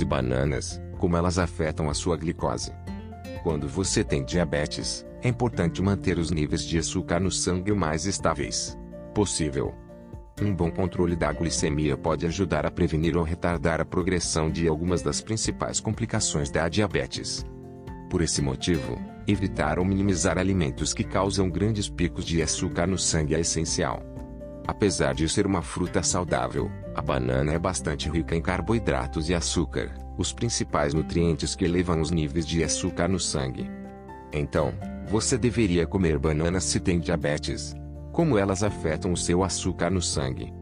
e bananas, como elas afetam a sua glicose. Quando você tem diabetes, é importante manter os níveis de açúcar no sangue o mais estáveis possível. Um bom controle da glicemia pode ajudar a prevenir ou retardar a progressão de algumas das principais complicações da diabetes. Por esse motivo, evitar ou minimizar alimentos que causam grandes picos de açúcar no sangue é essencial. Apesar de ser uma fruta saudável, a banana é bastante rica em carboidratos e açúcar, os principais nutrientes que elevam os níveis de açúcar no sangue. Então, você deveria comer bananas se tem diabetes. Como elas afetam o seu açúcar no sangue?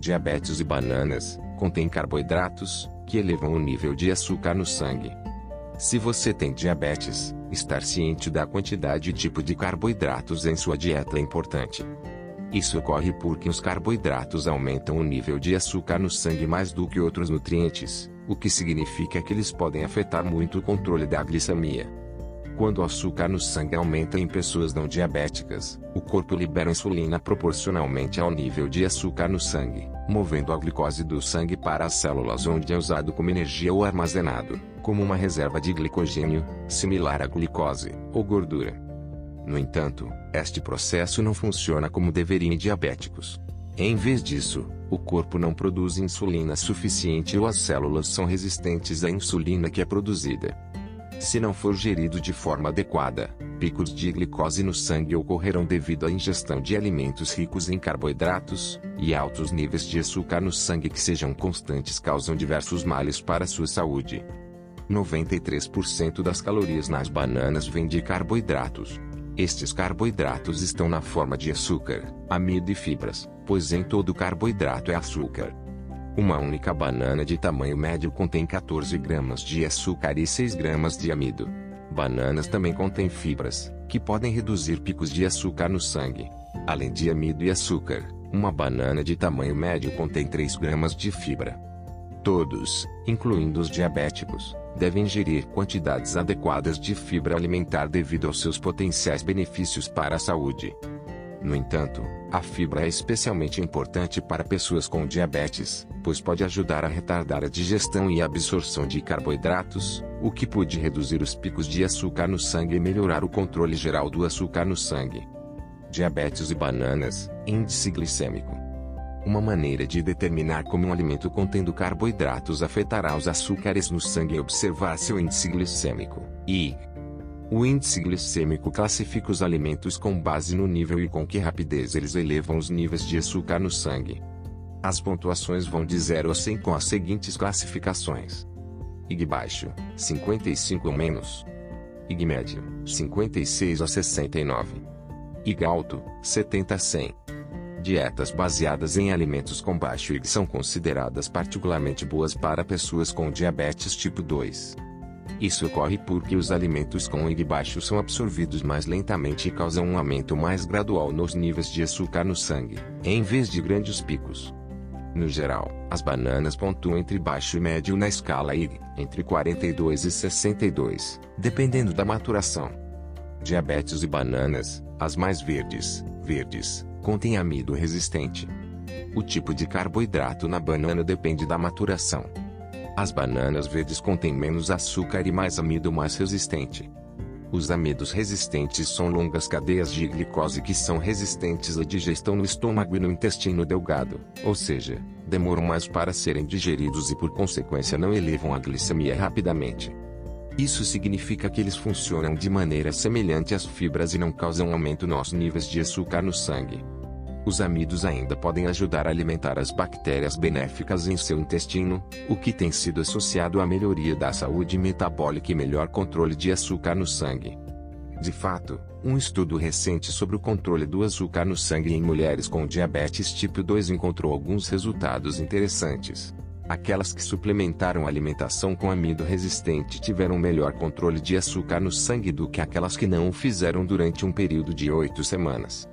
Diabetes e bananas contêm carboidratos, que elevam o nível de açúcar no sangue. Se você tem diabetes, estar ciente da quantidade e tipo de carboidratos em sua dieta é importante. Isso ocorre porque os carboidratos aumentam o nível de açúcar no sangue mais do que outros nutrientes, o que significa que eles podem afetar muito o controle da glicemia. Quando o açúcar no sangue aumenta em pessoas não diabéticas, o corpo libera insulina proporcionalmente ao nível de açúcar no sangue, movendo a glicose do sangue para as células onde é usado como energia ou armazenado, como uma reserva de glicogênio, similar à glicose, ou gordura. No entanto, este processo não funciona como deveria em diabéticos. Em vez disso, o corpo não produz insulina suficiente ou as células são resistentes à insulina que é produzida. Se não for gerido de forma adequada, picos de glicose no sangue ocorrerão devido à ingestão de alimentos ricos em carboidratos, e altos níveis de açúcar no sangue que sejam constantes causam diversos males para a sua saúde. 93% das calorias nas bananas vêm de carboidratos. Estes carboidratos estão na forma de açúcar, amido e fibras, pois em todo carboidrato é açúcar. Uma única banana de tamanho médio contém 14 gramas de açúcar e 6 gramas de amido. Bananas também contêm fibras, que podem reduzir picos de açúcar no sangue. Além de amido e açúcar, uma banana de tamanho médio contém 3 gramas de fibra. Todos, incluindo os diabéticos, devem ingerir quantidades adequadas de fibra alimentar devido aos seus potenciais benefícios para a saúde. No entanto, a fibra é especialmente importante para pessoas com diabetes, pois pode ajudar a retardar a digestão e a absorção de carboidratos, o que pode reduzir os picos de açúcar no sangue e melhorar o controle geral do açúcar no sangue. Diabetes e bananas, índice glicêmico. Uma maneira de determinar como um alimento contendo carboidratos afetará os açúcares no sangue é observar seu índice glicêmico. I. O índice glicêmico classifica os alimentos com base no nível e com que rapidez eles elevam os níveis de açúcar no sangue. As pontuações vão de 0 a 100 com as seguintes classificações. IG baixo, 55 ou menos. IG médio, 56 a 69. IG alto, 70 a 100. Dietas baseadas em alimentos com baixo IG são consideradas particularmente boas para pessoas com diabetes tipo 2. Isso ocorre porque os alimentos com IG baixo são absorvidos mais lentamente e causam um aumento mais gradual nos níveis de açúcar no sangue, em vez de grandes picos. No geral, as bananas pontuam entre baixo e médio na escala IG, entre 42 e 62, dependendo da maturação. Diabetes e bananas, as mais verdes, verdes, contém amido resistente. O tipo de carboidrato na banana depende da maturação. As bananas verdes contêm menos açúcar e mais amido mais resistente. Os amidos resistentes são longas cadeias de glicose que são resistentes à digestão no estômago e no intestino delgado, ou seja, demoram mais para serem digeridos e por consequência não elevam a glicemia rapidamente. Isso significa que eles funcionam de maneira semelhante às fibras e não causam aumento nos níveis de açúcar no sangue. Os amidos ainda podem ajudar a alimentar as bactérias benéficas em seu intestino, o que tem sido associado à melhoria da saúde metabólica e melhor controle de açúcar no sangue. De fato, um estudo recente sobre o controle do açúcar no sangue em mulheres com diabetes tipo 2 encontrou alguns resultados interessantes. Aquelas que suplementaram a alimentação com amido resistente tiveram melhor controle de açúcar no sangue do que aquelas que não o fizeram durante um período de oito semanas.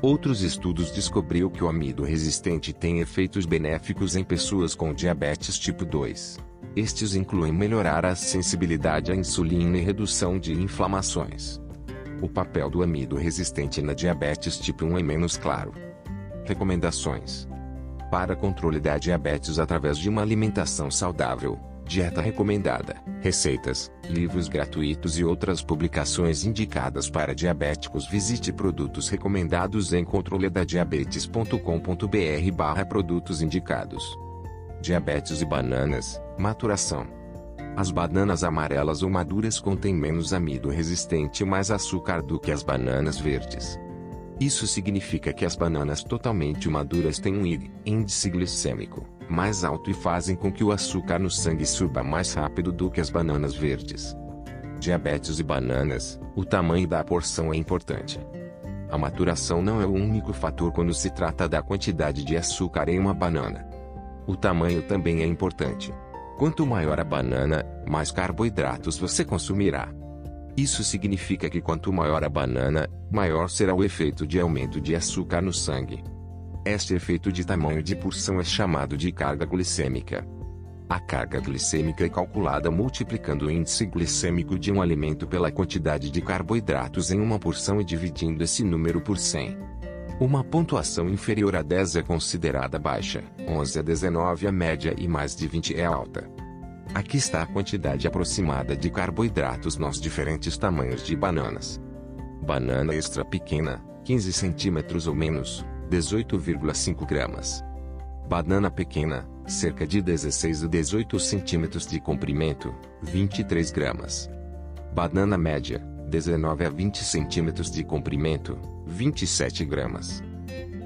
Outros estudos descobriram que o amido resistente tem efeitos benéficos em pessoas com diabetes tipo 2. Estes incluem melhorar a sensibilidade à insulina e redução de inflamações. O papel do amido resistente na diabetes tipo 1 é menos claro. Recomendações: Para controle da diabetes através de uma alimentação saudável, dieta recomendada, receitas, livros gratuitos e outras publicações indicadas para diabéticos. Visite produtos recomendados em controledadiabetes.com.br barra produtos indicados. Diabetes e bananas, maturação. As bananas amarelas ou maduras contêm menos amido resistente e mais açúcar do que as bananas verdes. Isso significa que as bananas totalmente maduras têm um IG, índice glicêmico, mais alto e fazem com que o açúcar no sangue suba mais rápido do que as bananas verdes. Diabetes e bananas, o tamanho da porção é importante. A maturação não é o único fator quando se trata da quantidade de açúcar em uma banana. O tamanho também é importante. Quanto maior a banana, mais carboidratos você consumirá. Isso significa que quanto maior a banana, maior será o efeito de aumento de açúcar no sangue. Este efeito de tamanho de porção é chamado de carga glicêmica. A carga glicêmica é calculada multiplicando o índice glicêmico de um alimento pela quantidade de carboidratos em uma porção e dividindo esse número por 100. Uma pontuação inferior a 10 é considerada baixa, 11 a 19 a média e mais de 20 é alta. Aqui está a quantidade aproximada de carboidratos nos diferentes tamanhos de bananas. Banana extra pequena, 15 centímetros ou menos, 18,5 gramas. Banana pequena, cerca de 16 a 18 centímetros de comprimento, 23 gramas. Banana média, 19 a 20 centímetros de comprimento, 27 gramas.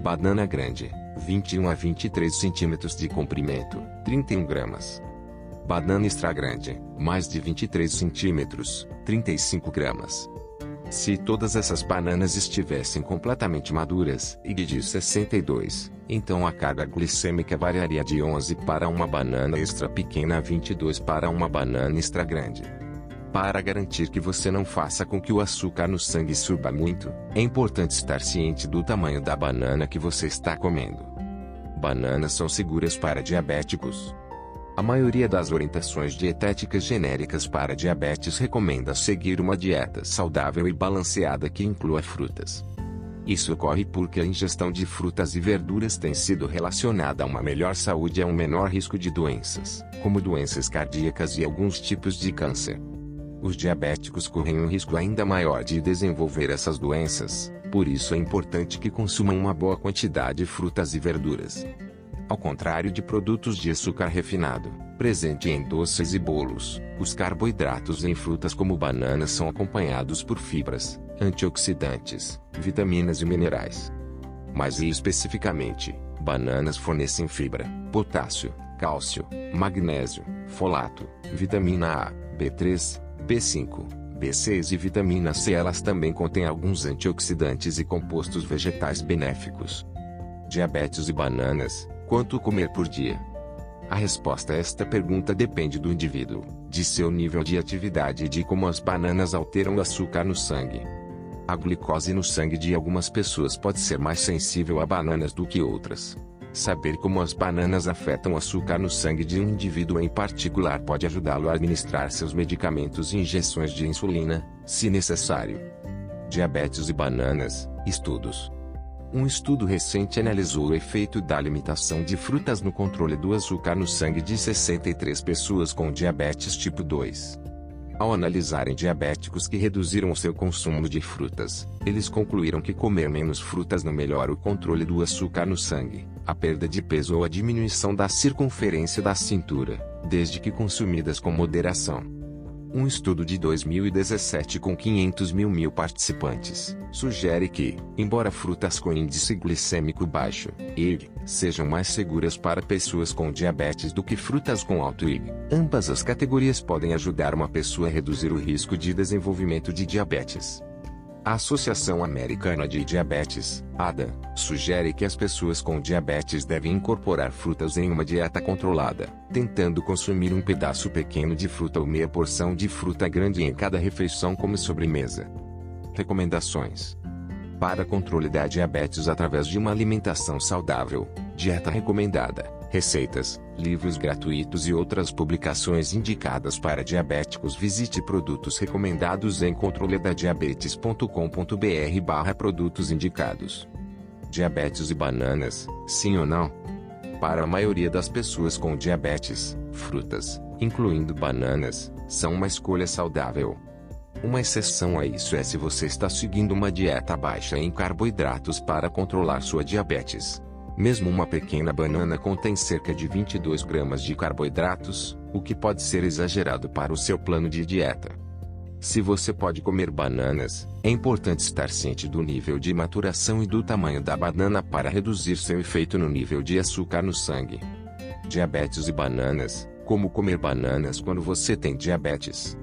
Banana grande, 21 a 23 centímetros de comprimento, 31 gramas. Banana extra grande, mais de 23 centímetros, 35 gramas. Se todas essas bananas estivessem completamente maduras, e de 62, então a carga glicêmica variaria de 11 para uma banana extra pequena a 22 para uma banana extra grande. Para garantir que você não faça com que o açúcar no sangue suba muito, é importante estar ciente do tamanho da banana que você está comendo. Bananas são seguras para diabéticos, a maioria das orientações dietéticas genéricas para diabetes recomenda seguir uma dieta saudável e balanceada que inclua frutas. Isso ocorre porque a ingestão de frutas e verduras tem sido relacionada a uma melhor saúde e a um menor risco de doenças, como doenças cardíacas e alguns tipos de câncer. Os diabéticos correm um risco ainda maior de desenvolver essas doenças, por isso é importante que consumam uma boa quantidade de frutas e verduras. Ao contrário de produtos de açúcar refinado, presente em doces e bolos, os carboidratos em frutas como bananas são acompanhados por fibras, antioxidantes, vitaminas e minerais. Mais especificamente, bananas fornecem fibra, potássio, cálcio, magnésio, folato, vitamina A, B3, B5, B6 e vitamina C. Elas também contêm alguns antioxidantes e compostos vegetais benéficos. Diabetes e bananas, Quanto comer por dia? A resposta a esta pergunta depende do indivíduo, de seu nível de atividade e de como as bananas alteram o açúcar no sangue. A glicose no sangue de algumas pessoas pode ser mais sensível a bananas do que outras. Saber como as bananas afetam o açúcar no sangue de um indivíduo em particular pode ajudá-lo a administrar seus medicamentos e injeções de insulina, se necessário. Diabetes e bananas, estudos. Um estudo recente analisou o efeito da limitação de frutas no controle do açúcar no sangue de 63 pessoas com diabetes tipo 2. Ao analisarem diabéticos que reduziram o seu consumo de frutas, eles concluíram que comer menos frutas não melhora o controle do açúcar no sangue, a perda de peso ou a diminuição da circunferência da cintura, desde que consumidas com moderação. Um estudo de 2017 com 500 mil mil participantes sugere que, embora frutas com índice glicêmico baixo, IG, sejam mais seguras para pessoas com diabetes do que frutas com alto IG, ambas as categorias podem ajudar uma pessoa a reduzir o risco de desenvolvimento de diabetes. A Associação Americana de Diabetes, ADA, sugere que as pessoas com diabetes devem incorporar frutas em uma dieta controlada, tentando consumir um pedaço pequeno de fruta ou meia porção de fruta grande em cada refeição como sobremesa. Recomendações: Para controle da diabetes através de uma alimentação saudável, dieta recomendada. Receitas, livros gratuitos e outras publicações indicadas para diabéticos. Visite produtos recomendados em controledadiabetes.com.br barra produtos indicados. Diabetes e bananas, sim ou não? Para a maioria das pessoas com diabetes, frutas, incluindo bananas, são uma escolha saudável. Uma exceção a isso é se você está seguindo uma dieta baixa em carboidratos para controlar sua diabetes. Mesmo uma pequena banana contém cerca de 22 gramas de carboidratos, o que pode ser exagerado para o seu plano de dieta. Se você pode comer bananas, é importante estar ciente do nível de maturação e do tamanho da banana para reduzir seu efeito no nível de açúcar no sangue. Diabetes e bananas: como comer bananas quando você tem diabetes?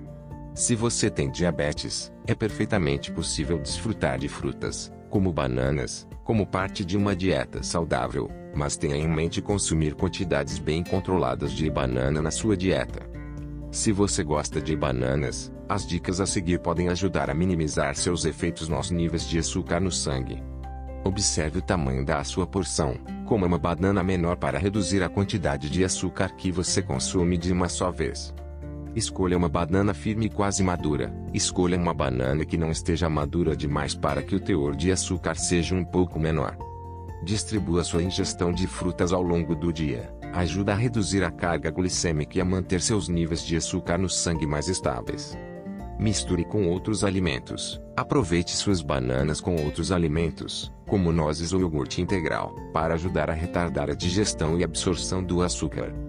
Se você tem diabetes, é perfeitamente possível desfrutar de frutas, como bananas, como parte de uma dieta saudável, mas tenha em mente consumir quantidades bem controladas de banana na sua dieta. Se você gosta de bananas, as dicas a seguir podem ajudar a minimizar seus efeitos nos níveis de açúcar no sangue. Observe o tamanho da sua porção, coma uma banana menor para reduzir a quantidade de açúcar que você consome de uma só vez. Escolha uma banana firme e quase madura. Escolha uma banana que não esteja madura demais para que o teor de açúcar seja um pouco menor. Distribua sua ingestão de frutas ao longo do dia. Ajuda a reduzir a carga glicêmica e a manter seus níveis de açúcar no sangue mais estáveis. Misture com outros alimentos. Aproveite suas bananas com outros alimentos, como nozes ou iogurte integral, para ajudar a retardar a digestão e absorção do açúcar.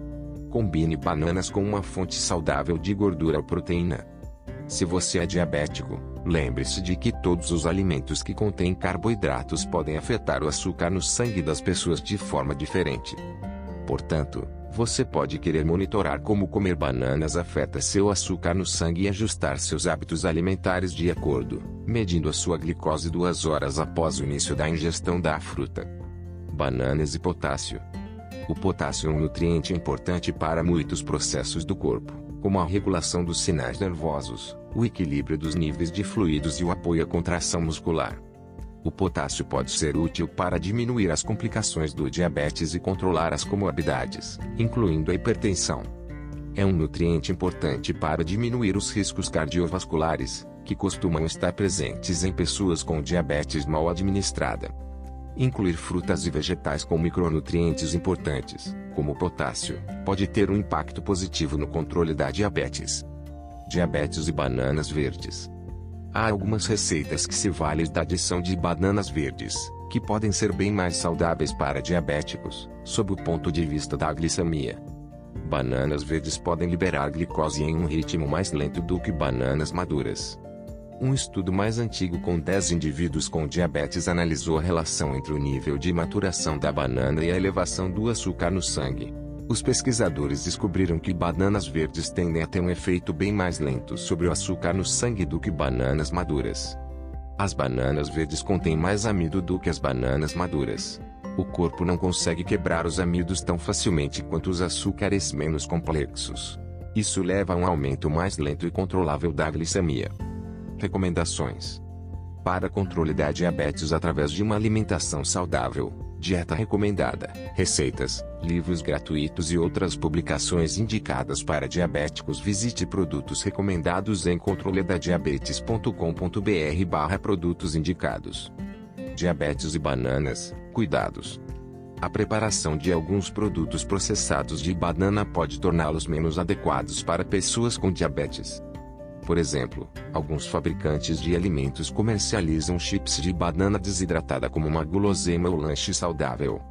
Combine bananas com uma fonte saudável de gordura ou proteína. Se você é diabético, lembre-se de que todos os alimentos que contêm carboidratos podem afetar o açúcar no sangue das pessoas de forma diferente. Portanto, você pode querer monitorar como comer bananas afeta seu açúcar no sangue e ajustar seus hábitos alimentares de acordo, medindo a sua glicose duas horas após o início da ingestão da fruta. Bananas e potássio. O potássio é um nutriente importante para muitos processos do corpo, como a regulação dos sinais nervosos, o equilíbrio dos níveis de fluidos e o apoio à contração muscular. O potássio pode ser útil para diminuir as complicações do diabetes e controlar as comorbidades, incluindo a hipertensão. É um nutriente importante para diminuir os riscos cardiovasculares, que costumam estar presentes em pessoas com diabetes mal administrada. Incluir frutas e vegetais com micronutrientes importantes, como potássio, pode ter um impacto positivo no controle da diabetes. Diabetes e bananas verdes. Há algumas receitas que se valem da adição de bananas verdes, que podem ser bem mais saudáveis para diabéticos, sob o ponto de vista da glicemia. Bananas verdes podem liberar glicose em um ritmo mais lento do que bananas maduras. Um estudo mais antigo com 10 indivíduos com diabetes analisou a relação entre o nível de maturação da banana e a elevação do açúcar no sangue. Os pesquisadores descobriram que bananas verdes tendem a ter um efeito bem mais lento sobre o açúcar no sangue do que bananas maduras. As bananas verdes contêm mais amido do que as bananas maduras. O corpo não consegue quebrar os amidos tão facilmente quanto os açúcares menos complexos. Isso leva a um aumento mais lento e controlável da glicemia. Recomendações: Para controle da diabetes através de uma alimentação saudável, dieta recomendada, receitas, livros gratuitos e outras publicações indicadas para diabéticos. Visite produtos recomendados em controledadiabetes.com.br/barra produtos indicados. Diabetes e bananas, cuidados. A preparação de alguns produtos processados de banana pode torná-los menos adequados para pessoas com diabetes. Por exemplo, alguns fabricantes de alimentos comercializam chips de banana desidratada como uma guloseima ou lanche saudável.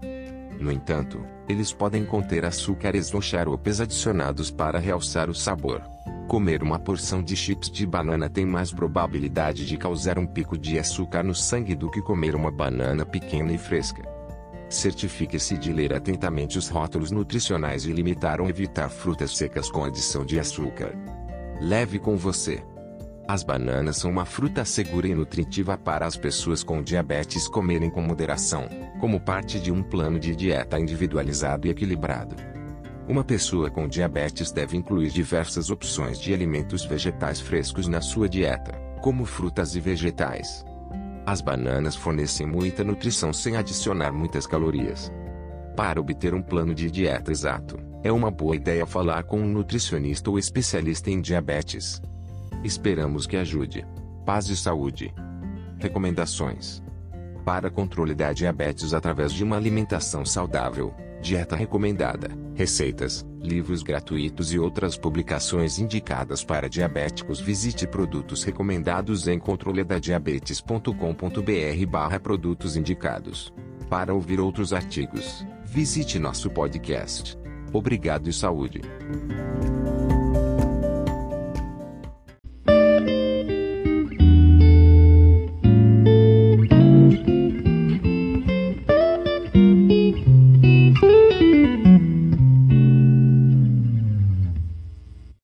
No entanto, eles podem conter açúcares ou xaropes adicionados para realçar o sabor. Comer uma porção de chips de banana tem mais probabilidade de causar um pico de açúcar no sangue do que comer uma banana pequena e fresca. Certifique-se de ler atentamente os rótulos nutricionais e limitar ou evitar frutas secas com adição de açúcar. Leve com você. As bananas são uma fruta segura e nutritiva para as pessoas com diabetes comerem com moderação, como parte de um plano de dieta individualizado e equilibrado. Uma pessoa com diabetes deve incluir diversas opções de alimentos vegetais frescos na sua dieta, como frutas e vegetais. As bananas fornecem muita nutrição sem adicionar muitas calorias. Para obter um plano de dieta exato, é uma boa ideia falar com um nutricionista ou especialista em diabetes. Esperamos que ajude. Paz e saúde. Recomendações: Para controle da diabetes através de uma alimentação saudável, dieta recomendada, receitas, livros gratuitos e outras publicações indicadas para diabéticos. Visite produtos recomendados em controledadiabetes.com.br barra produtos indicados. Para ouvir outros artigos, visite nosso podcast. Obrigado e saúde.